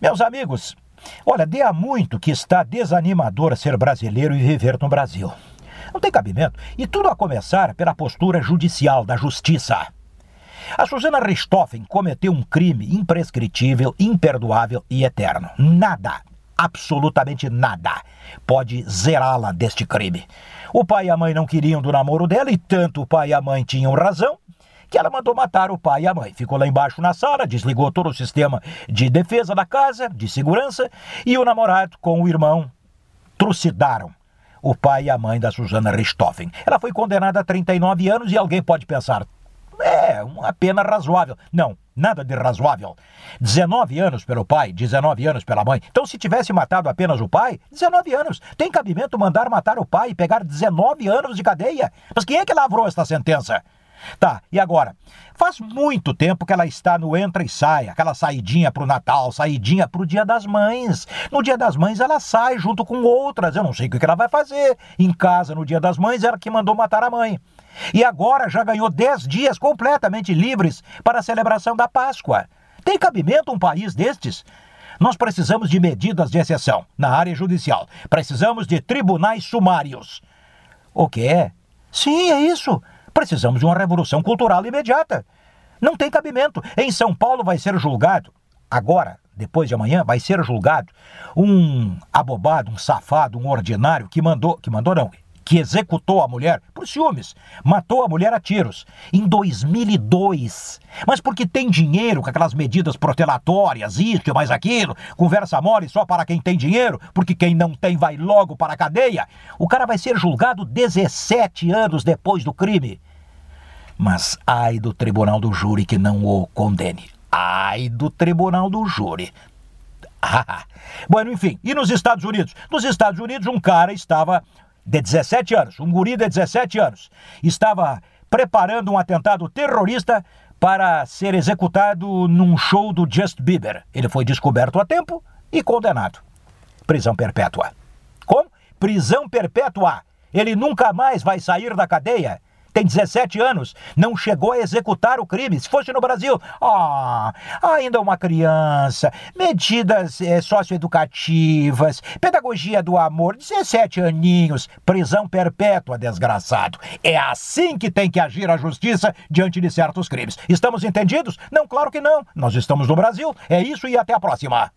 Meus amigos, olha, dê há muito que está desanimador ser brasileiro e viver no Brasil. Não tem cabimento. E tudo a começar pela postura judicial da justiça. A Susana Richthofen cometeu um crime imprescritível, imperdoável e eterno. Nada, absolutamente nada, pode zerá-la deste crime. O pai e a mãe não queriam do namoro dela e tanto o pai e a mãe tinham razão que ela mandou matar o pai e a mãe. Ficou lá embaixo na sala, desligou todo o sistema de defesa da casa, de segurança, e o namorado com o irmão trucidaram o pai e a mãe da Susana Richthofen. Ela foi condenada a 39 anos e alguém pode pensar, é, uma pena razoável. Não, nada de razoável. 19 anos pelo pai, 19 anos pela mãe. Então, se tivesse matado apenas o pai, 19 anos. Tem cabimento mandar matar o pai e pegar 19 anos de cadeia? Mas quem é que lavrou esta sentença? Tá, e agora? Faz muito tempo que ela está no entra e sai, aquela saidinha pro Natal, saidinha pro Dia das Mães. No Dia das Mães ela sai junto com outras, eu não sei o que ela vai fazer. Em casa, no Dia das Mães, ela que mandou matar a mãe. E agora já ganhou 10 dias completamente livres para a celebração da Páscoa. Tem cabimento um país destes? Nós precisamos de medidas de exceção na área judicial. Precisamos de tribunais sumários. O quê? Sim, é isso. Precisamos de uma revolução cultural imediata. Não tem cabimento. Em São Paulo vai ser julgado, agora, depois de amanhã, vai ser julgado um abobado, um safado, um ordinário que mandou, que mandou não, que executou a mulher por ciúmes, matou a mulher a tiros em 2002. Mas porque tem dinheiro com aquelas medidas protelatórias, isso e mais aquilo, conversa mole só para quem tem dinheiro, porque quem não tem vai logo para a cadeia. O cara vai ser julgado 17 anos depois do crime. Mas ai do tribunal do júri que não o condene. Ai do tribunal do júri. Ah, bueno, enfim, e nos Estados Unidos? Nos Estados Unidos, um cara estava de 17 anos, um guri de 17 anos, estava preparando um atentado terrorista para ser executado num show do Just Bieber. Ele foi descoberto a tempo e condenado. Prisão perpétua. Como? Prisão perpétua. Ele nunca mais vai sair da cadeia tem 17 anos, não chegou a executar o crime. Se fosse no Brasil, ah, ainda uma criança, medidas é, socioeducativas, pedagogia do amor, 17 aninhos, prisão perpétua, desgraçado. É assim que tem que agir a justiça diante de certos crimes. Estamos entendidos? Não, claro que não. Nós estamos no Brasil. É isso e até a próxima.